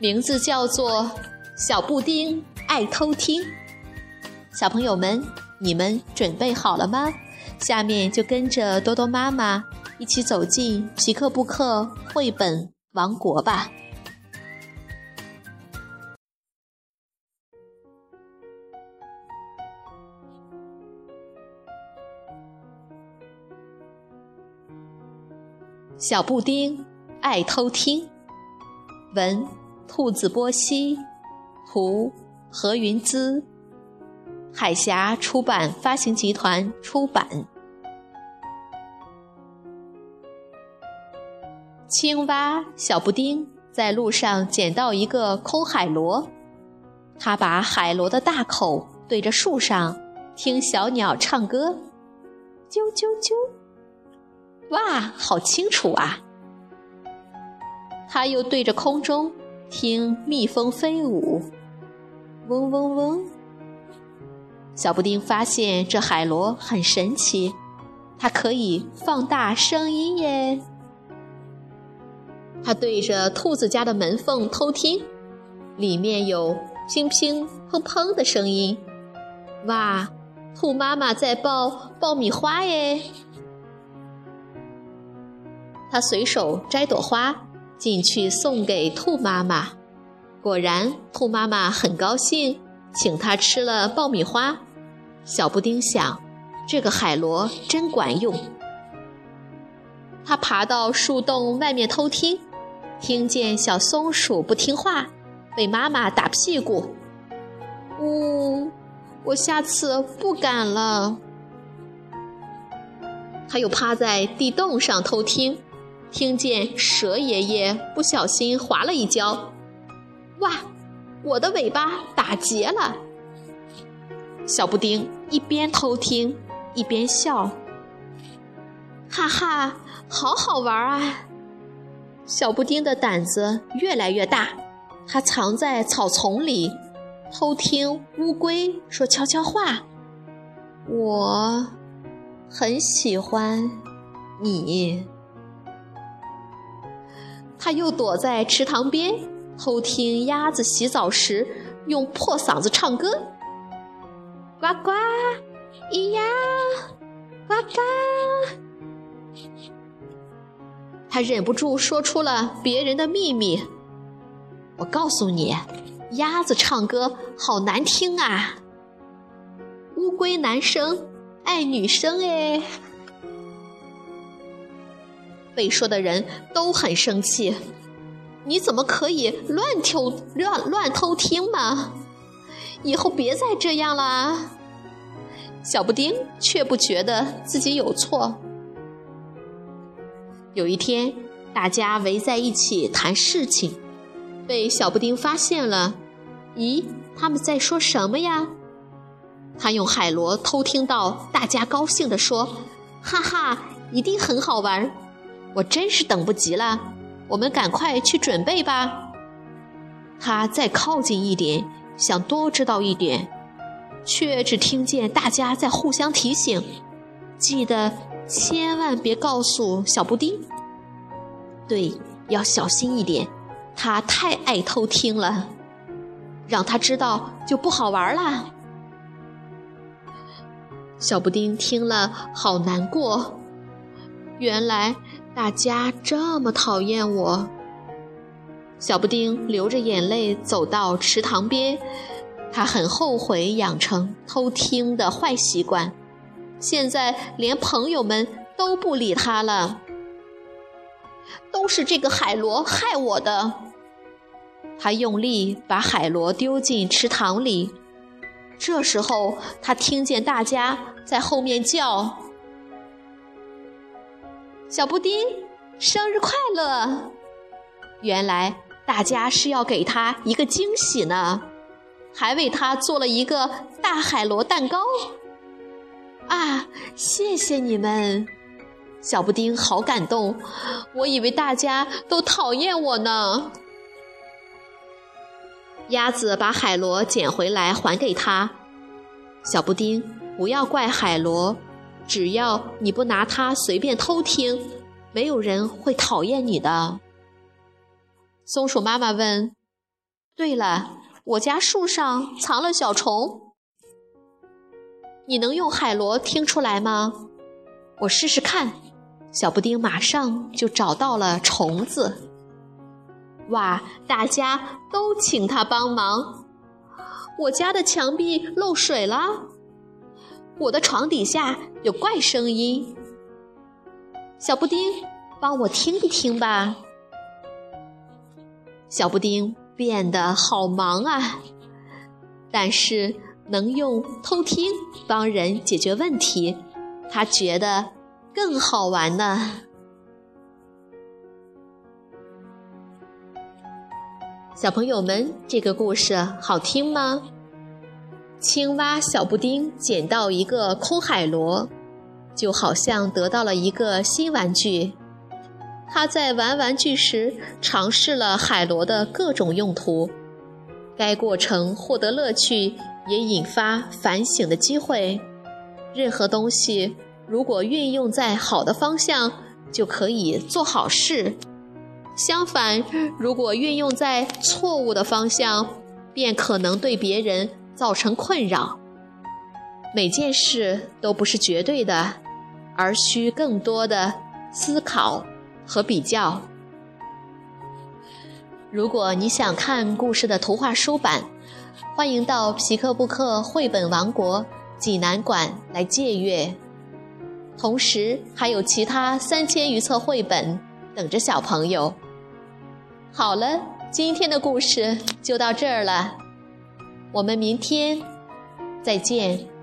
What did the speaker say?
名字叫做《小布丁爱偷听》。小朋友们，你们准备好了吗？下面就跟着多多妈妈一起走进皮克布克绘本王国吧。小布丁爱偷听，文兔子波西，图何云姿，海峡出版发行集团出版。青蛙小布丁在路上捡到一个空海螺，他把海螺的大口对着树上，听小鸟唱歌，啾啾啾。哇，好清楚啊！他又对着空中听蜜蜂飞舞，嗡嗡嗡。小布丁发现这海螺很神奇，它可以放大声音耶。他对着兔子家的门缝偷听，里面有乒乒乓乓的声音。哇，兔妈妈在爆爆米花耶！他随手摘朵花进去送给兔妈妈，果然兔妈妈很高兴，请他吃了爆米花。小布丁想，这个海螺真管用。他爬到树洞外面偷听，听见小松鼠不听话，被妈妈打屁股。呜，我下次不敢了。他又趴在地洞上偷听。听见蛇爷爷不小心滑了一跤，哇！我的尾巴打结了。小布丁一边偷听一边笑，哈哈，好好玩啊！小布丁的胆子越来越大，他藏在草丛里偷听乌龟说悄悄话。我很喜欢你。他又躲在池塘边偷听鸭子洗澡时用破嗓子唱歌，呱呱，咿呀，呱呱。他忍不住说出了别人的秘密。我告诉你，鸭子唱歌好难听啊。乌龟男生爱女生哎。被说的人都很生气，你怎么可以乱偷乱乱偷听嘛？以后别再这样啦！小布丁却不觉得自己有错。有一天，大家围在一起谈事情，被小布丁发现了。咦，他们在说什么呀？他用海螺偷听到大家高兴地说：“哈哈，一定很好玩。”我真是等不及了，我们赶快去准备吧。他再靠近一点，想多知道一点，却只听见大家在互相提醒：记得千万别告诉小布丁。对，要小心一点，他太爱偷听了，让他知道就不好玩了。小布丁听了，好难过。原来。大家这么讨厌我，小布丁流着眼泪走到池塘边，他很后悔养成偷听的坏习惯，现在连朋友们都不理他了，都是这个海螺害我的。他用力把海螺丢进池塘里，这时候他听见大家在后面叫。小布丁，生日快乐！原来大家是要给他一个惊喜呢，还为他做了一个大海螺蛋糕。啊，谢谢你们！小布丁好感动，我以为大家都讨厌我呢。鸭子把海螺捡回来还给他。小布丁，不要怪海螺，只要你不拿它随便偷听，没有人会讨厌你的。松鼠妈妈问：“对了，我家树上藏了小虫，你能用海螺听出来吗？我试试看。”小布丁马上就找到了虫子。哇！大家都请他帮忙。我家的墙壁漏水了，我的床底下有怪声音。小布丁，帮我听一听吧。小布丁变得好忙啊，但是能用偷听帮人解决问题，他觉得更好玩呢。小朋友们，这个故事好听吗？青蛙小布丁捡到一个空海螺，就好像得到了一个新玩具。他在玩玩具时尝试了海螺的各种用途，该过程获得乐趣，也引发反省的机会。任何东西如果运用在好的方向，就可以做好事。相反，如果运用在错误的方向，便可能对别人造成困扰。每件事都不是绝对的，而需更多的思考和比较。如果你想看故事的图画书版，欢迎到皮克布克绘本王国济南馆来借阅，同时还有其他三千余册绘本等着小朋友。好了，今天的故事就到这儿了，我们明天再见。